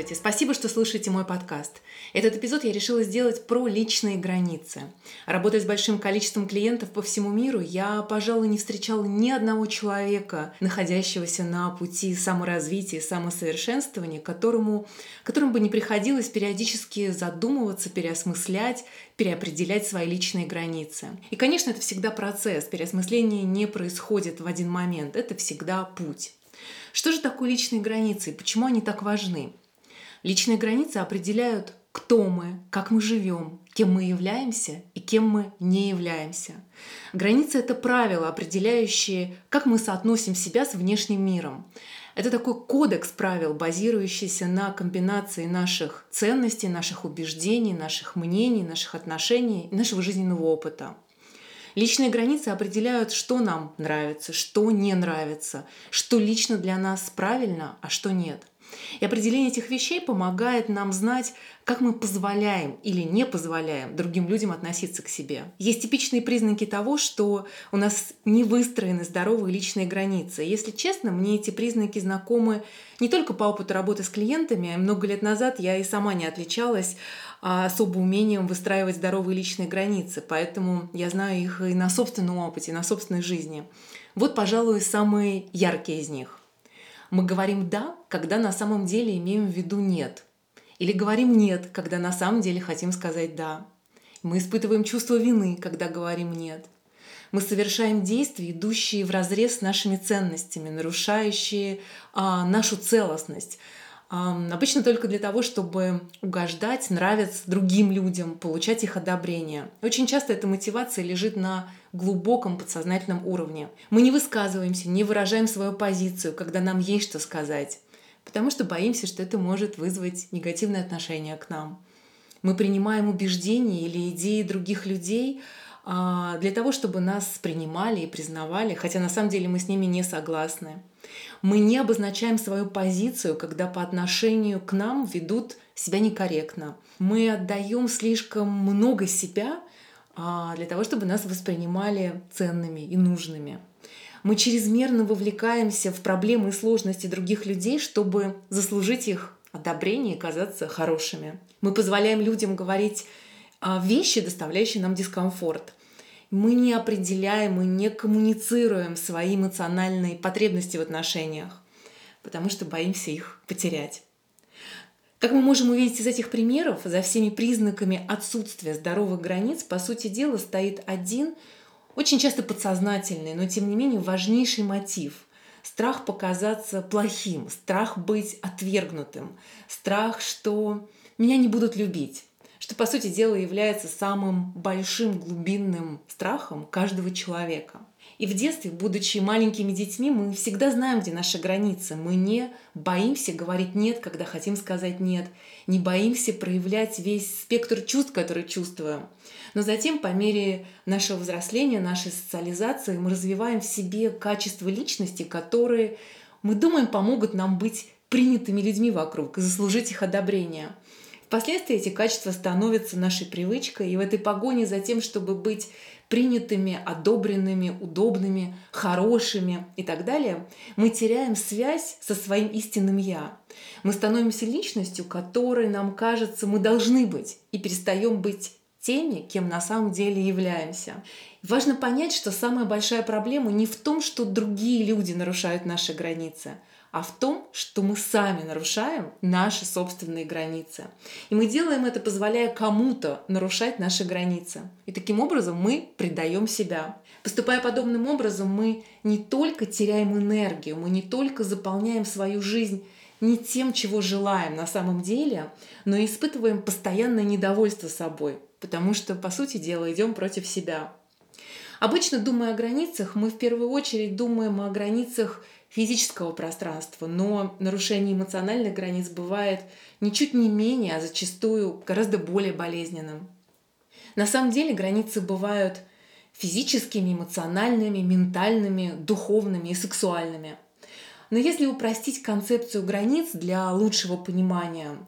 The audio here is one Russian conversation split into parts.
Здравствуйте, спасибо, что слушаете мой подкаст. Этот эпизод я решила сделать про личные границы. Работая с большим количеством клиентов по всему миру, я, пожалуй, не встречала ни одного человека, находящегося на пути саморазвития самосовершенствования, которому, которому бы не приходилось периодически задумываться, переосмыслять, переопределять свои личные границы. И, конечно, это всегда процесс. Переосмысление не происходит в один момент. Это всегда путь. Что же такое личные границы и почему они так важны? Личные границы определяют, кто мы, как мы живем, кем мы являемся и кем мы не являемся. Границы — это правила, определяющие, как мы соотносим себя с внешним миром. Это такой кодекс правил, базирующийся на комбинации наших ценностей, наших убеждений, наших мнений, наших отношений нашего жизненного опыта. Личные границы определяют, что нам нравится, что не нравится, что лично для нас правильно, а что нет. И определение этих вещей помогает нам знать, как мы позволяем или не позволяем другим людям относиться к себе. Есть типичные признаки того, что у нас не выстроены здоровые личные границы. Если честно, мне эти признаки знакомы не только по опыту работы с клиентами. Много лет назад я и сама не отличалась а, особо умением выстраивать здоровые личные границы, поэтому я знаю их и на собственном опыте, и на собственной жизни. Вот, пожалуй, самые яркие из них. Мы говорим «да», когда на самом деле имеем в виду «нет». Или говорим «нет», когда на самом деле хотим сказать «да». Мы испытываем чувство вины, когда говорим «нет». Мы совершаем действия, идущие в разрез с нашими ценностями, нарушающие а, нашу целостность, Обычно только для того, чтобы угождать, нравиться другим людям, получать их одобрение. Очень часто эта мотивация лежит на глубоком подсознательном уровне. Мы не высказываемся, не выражаем свою позицию, когда нам есть что сказать, потому что боимся, что это может вызвать негативное отношение к нам. Мы принимаем убеждения или идеи других людей а, для того, чтобы нас принимали и признавали, хотя на самом деле мы с ними не согласны. Мы не обозначаем свою позицию, когда по отношению к нам ведут себя некорректно. Мы отдаем слишком много себя а, для того, чтобы нас воспринимали ценными и нужными. Мы чрезмерно вовлекаемся в проблемы и сложности других людей, чтобы заслужить их одобрение и казаться хорошими. Мы позволяем людям говорить а, вещи, доставляющие нам дискомфорт мы не определяем, мы не коммуницируем свои эмоциональные потребности в отношениях, потому что боимся их потерять. Как мы можем увидеть из этих примеров, за всеми признаками отсутствия здоровых границ, по сути дела, стоит один, очень часто подсознательный, но тем не менее важнейший мотив – страх показаться плохим, страх быть отвергнутым, страх, что меня не будут любить, что, по сути дела, является самым большим глубинным страхом каждого человека. И в детстве, будучи маленькими детьми, мы всегда знаем, где наши границы. Мы не боимся говорить «нет», когда хотим сказать «нет», не боимся проявлять весь спектр чувств, которые чувствуем. Но затем, по мере нашего взросления, нашей социализации, мы развиваем в себе качества личности, которые, мы думаем, помогут нам быть принятыми людьми вокруг и заслужить их одобрение – Впоследствии эти качества становятся нашей привычкой, и в этой погоне за тем, чтобы быть принятыми, одобренными, удобными, хорошими и так далее, мы теряем связь со своим истинным «я». Мы становимся личностью, которой нам кажется мы должны быть, и перестаем быть теми, кем на самом деле являемся. Важно понять, что самая большая проблема не в том, что другие люди нарушают наши границы, а в том, что мы сами нарушаем наши собственные границы. И мы делаем это, позволяя кому-то нарушать наши границы. И таким образом мы предаем себя. Поступая подобным образом, мы не только теряем энергию, мы не только заполняем свою жизнь не тем, чего желаем на самом деле, но и испытываем постоянное недовольство собой, потому что, по сути дела, идем против себя. Обычно, думая о границах, мы в первую очередь думаем о границах физического пространства, но нарушение эмоциональных границ бывает ничуть не менее, а зачастую гораздо более болезненным. На самом деле границы бывают физическими, эмоциональными, ментальными, духовными и сексуальными – но если упростить концепцию границ для лучшего понимания,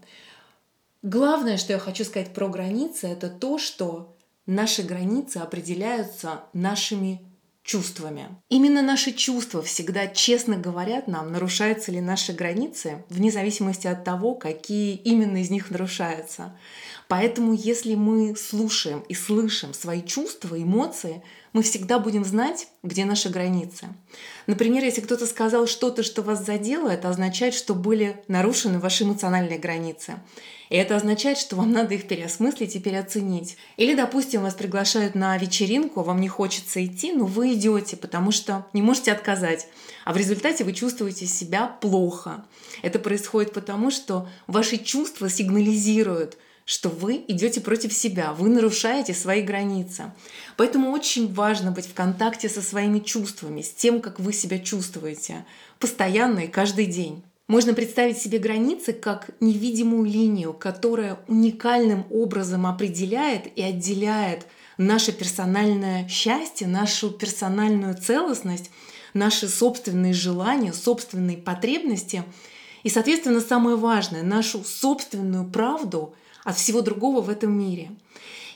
главное, что я хочу сказать про границы, это то, что наши границы определяются нашими чувствами. Именно наши чувства всегда честно говорят нам, нарушаются ли наши границы, вне зависимости от того, какие именно из них нарушаются. Поэтому если мы слушаем и слышим свои чувства, эмоции, мы всегда будем знать, где наши границы. Например, если кто-то сказал что-то, что вас задело, это означает, что были нарушены ваши эмоциональные границы. И это означает, что вам надо их переосмыслить и переоценить. Или, допустим, вас приглашают на вечеринку, вам не хочется идти, но вы идете, потому что не можете отказать. А в результате вы чувствуете себя плохо. Это происходит потому, что ваши чувства сигнализируют – что вы идете против себя, вы нарушаете свои границы. Поэтому очень важно быть в контакте со своими чувствами, с тем, как вы себя чувствуете, постоянно и каждый день. Можно представить себе границы как невидимую линию, которая уникальным образом определяет и отделяет наше персональное счастье, нашу персональную целостность, наши собственные желания, собственные потребности и, соответственно, самое важное, нашу собственную правду от всего другого в этом мире.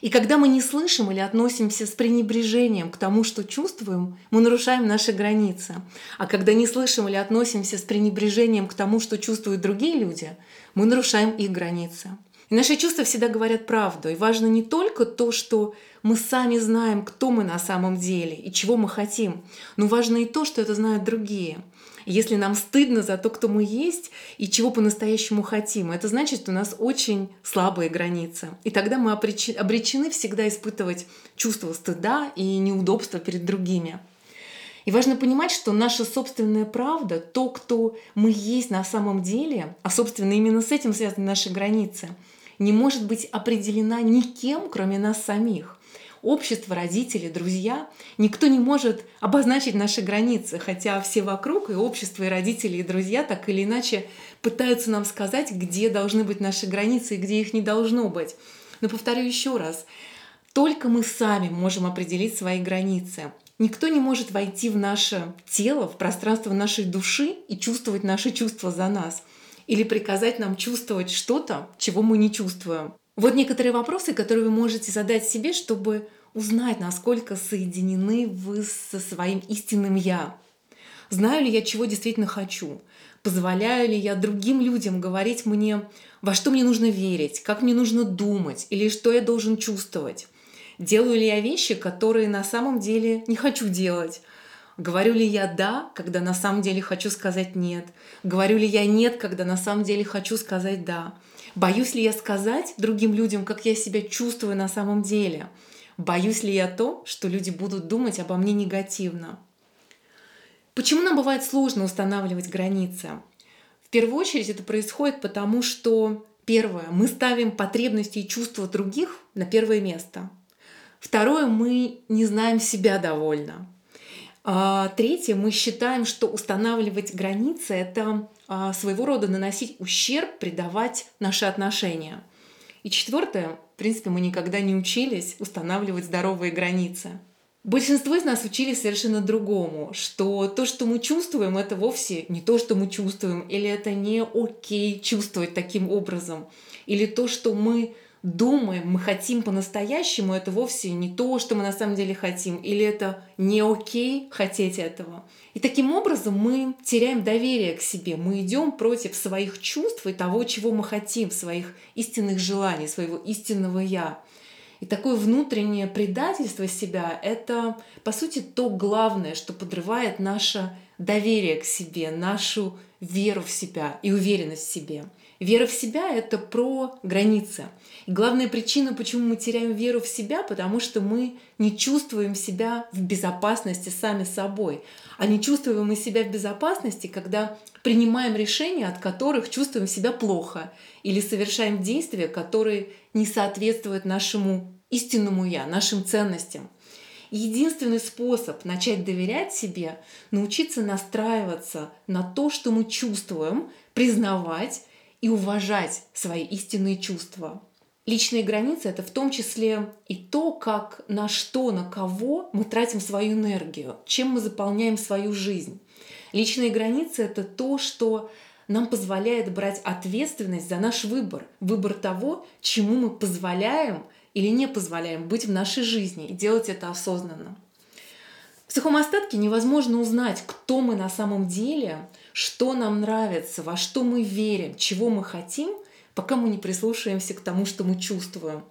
И когда мы не слышим или относимся с пренебрежением к тому, что чувствуем, мы нарушаем наши границы. А когда не слышим или относимся с пренебрежением к тому, что чувствуют другие люди, мы нарушаем их границы. И наши чувства всегда говорят правду. И важно не только то, что мы сами знаем, кто мы на самом деле и чего мы хотим, но важно и то, что это знают другие – если нам стыдно за то, кто мы есть и чего по-настоящему хотим, это значит, у нас очень слабые границы. И тогда мы обречены всегда испытывать чувство стыда и неудобства перед другими. И важно понимать, что наша собственная правда, то, кто мы есть на самом деле, а собственно именно с этим связаны наши границы, не может быть определена никем, кроме нас самих общество, родители, друзья. Никто не может обозначить наши границы, хотя все вокруг, и общество, и родители, и друзья так или иначе пытаются нам сказать, где должны быть наши границы и где их не должно быть. Но повторю еще раз, только мы сами можем определить свои границы. Никто не может войти в наше тело, в пространство нашей души и чувствовать наши чувства за нас. Или приказать нам чувствовать что-то, чего мы не чувствуем. Вот некоторые вопросы, которые вы можете задать себе, чтобы узнать, насколько соединены вы со своим истинным «я». Знаю ли я, чего действительно хочу? Позволяю ли я другим людям говорить мне, во что мне нужно верить, как мне нужно думать или что я должен чувствовать? Делаю ли я вещи, которые на самом деле не хочу делать? Говорю ли я «да», когда на самом деле хочу сказать «нет»? Говорю ли я «нет», когда на самом деле хочу сказать «да»? Боюсь ли я сказать другим людям, как я себя чувствую на самом деле? Боюсь ли я то, что люди будут думать обо мне негативно? Почему нам бывает сложно устанавливать границы? В первую очередь это происходит потому, что первое, мы ставим потребности и чувства других на первое место. Второе, мы не знаем себя довольно. А, третье, мы считаем, что устанавливать границы – это а, своего рода наносить ущерб, предавать наши отношения – и четвертое, в принципе, мы никогда не учились устанавливать здоровые границы. Большинство из нас учились совершенно другому, что то, что мы чувствуем, это вовсе не то, что мы чувствуем, или это не окей чувствовать таким образом, или то, что мы думаем, мы хотим по-настоящему, это вовсе не то, что мы на самом деле хотим, или это не окей хотеть этого. И таким образом мы теряем доверие к себе, мы идем против своих чувств и того, чего мы хотим, своих истинных желаний, своего истинного я. И такое внутреннее предательство себя – это, по сути, то главное, что подрывает наше доверие к себе, нашу веру в себя и уверенность в себе. Вера в себя – это про границы. И главная причина, почему мы теряем веру в себя, потому что мы не чувствуем себя в безопасности сами собой. А не чувствуем мы себя в безопасности, когда принимаем решения, от которых чувствуем себя плохо, или совершаем действия, которые не соответствуют нашему истинному я, нашим ценностям. Единственный способ начать доверять себе – научиться настраиваться на то, что мы чувствуем, признавать и уважать свои истинные чувства. Личные границы – это в том числе и то, как на что, на кого мы тратим свою энергию, чем мы заполняем свою жизнь. Личные границы – это то, что нам позволяет брать ответственность за наш выбор, выбор того, чему мы позволяем или не позволяем быть в нашей жизни и делать это осознанно. В сухом остатке невозможно узнать, кто мы на самом деле, что нам нравится, во что мы верим, чего мы хотим, пока мы не прислушаемся к тому, что мы чувствуем.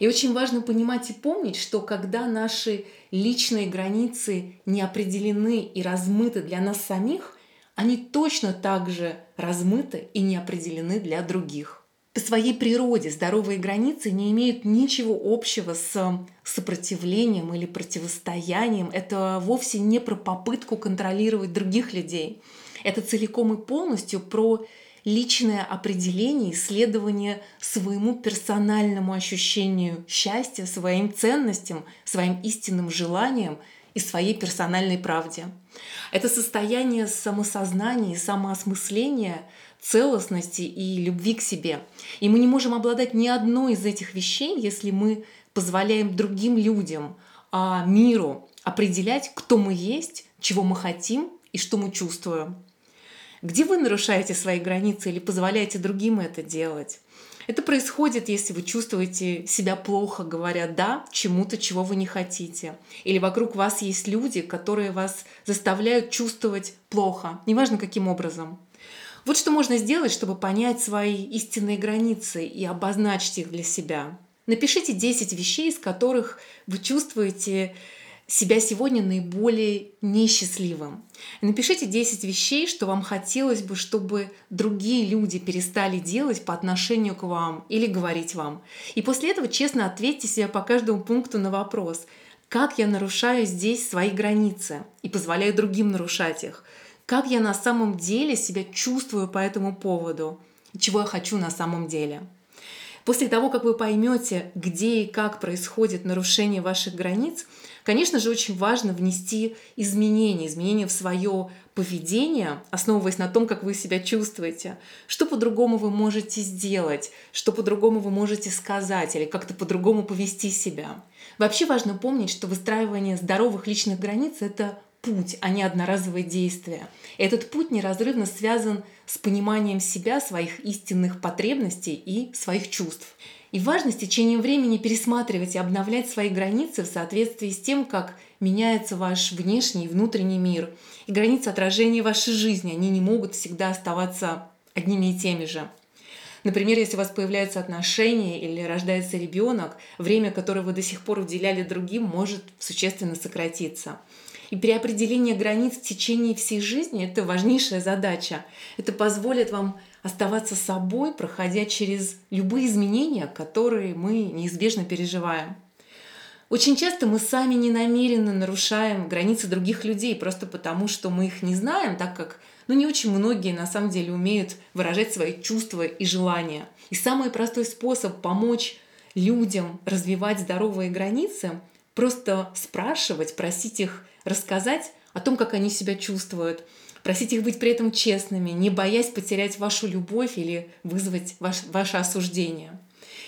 И очень важно понимать и помнить, что когда наши личные границы не определены и размыты для нас самих, они точно так же размыты и не определены для других по своей природе здоровые границы не имеют ничего общего с сопротивлением или противостоянием. Это вовсе не про попытку контролировать других людей. Это целиком и полностью про личное определение, исследование своему персональному ощущению счастья, своим ценностям, своим истинным желаниям и своей персональной правде. Это состояние самосознания и самоосмысления – целостности и любви к себе. И мы не можем обладать ни одной из этих вещей, если мы позволяем другим людям, а миру определять, кто мы есть, чего мы хотим и что мы чувствуем. Где вы нарушаете свои границы или позволяете другим это делать? Это происходит, если вы чувствуете себя плохо, говоря «да» чему-то, чего вы не хотите. Или вокруг вас есть люди, которые вас заставляют чувствовать плохо, неважно каким образом. Вот что можно сделать, чтобы понять свои истинные границы и обозначить их для себя. Напишите 10 вещей, из которых вы чувствуете себя сегодня наиболее несчастливым. Напишите 10 вещей, что вам хотелось бы, чтобы другие люди перестали делать по отношению к вам или говорить вам. И после этого честно ответьте себе по каждому пункту на вопрос, как я нарушаю здесь свои границы и позволяю другим нарушать их как я на самом деле себя чувствую по этому поводу, чего я хочу на самом деле. После того, как вы поймете, где и как происходит нарушение ваших границ, конечно же, очень важно внести изменения, изменения в свое поведение, основываясь на том, как вы себя чувствуете, что по-другому вы можете сделать, что по-другому вы можете сказать или как-то по-другому повести себя. Вообще важно помнить, что выстраивание здоровых личных границ – это путь, а не одноразовое действие. Этот путь неразрывно связан с пониманием себя, своих истинных потребностей и своих чувств. И важно с течением времени пересматривать и обновлять свои границы в соответствии с тем, как меняется ваш внешний и внутренний мир. И границы отражения вашей жизни, они не могут всегда оставаться одними и теми же. Например, если у вас появляются отношения или рождается ребенок, время, которое вы до сих пор уделяли другим, может существенно сократиться. И переопределение границ в течение всей жизни – это важнейшая задача. Это позволит вам оставаться собой, проходя через любые изменения, которые мы неизбежно переживаем. Очень часто мы сами ненамеренно нарушаем границы других людей просто потому, что мы их не знаем, так как ну, не очень многие на самом деле умеют выражать свои чувства и желания. И самый простой способ помочь людям развивать здоровые границы – просто спрашивать, просить их рассказать о том, как они себя чувствуют, просить их быть при этом честными, не боясь потерять вашу любовь или вызвать ваш, ваше осуждение.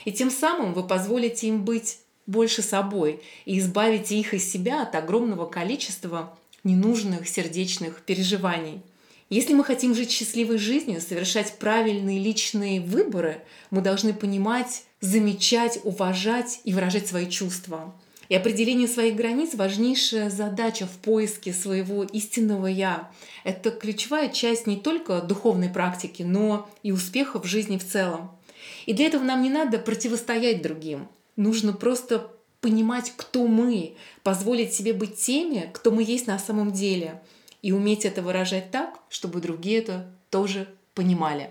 И тем самым вы позволите им быть больше собой и избавите их из себя от огромного количества ненужных сердечных переживаний. Если мы хотим жить счастливой жизнью, совершать правильные личные выборы, мы должны понимать, замечать, уважать и выражать свои чувства. И определение своих границ – важнейшая задача в поиске своего истинного «я». Это ключевая часть не только духовной практики, но и успеха в жизни в целом. И для этого нам не надо противостоять другим. Нужно просто понимать, кто мы, позволить себе быть теми, кто мы есть на самом деле, и уметь это выражать так, чтобы другие это тоже понимали.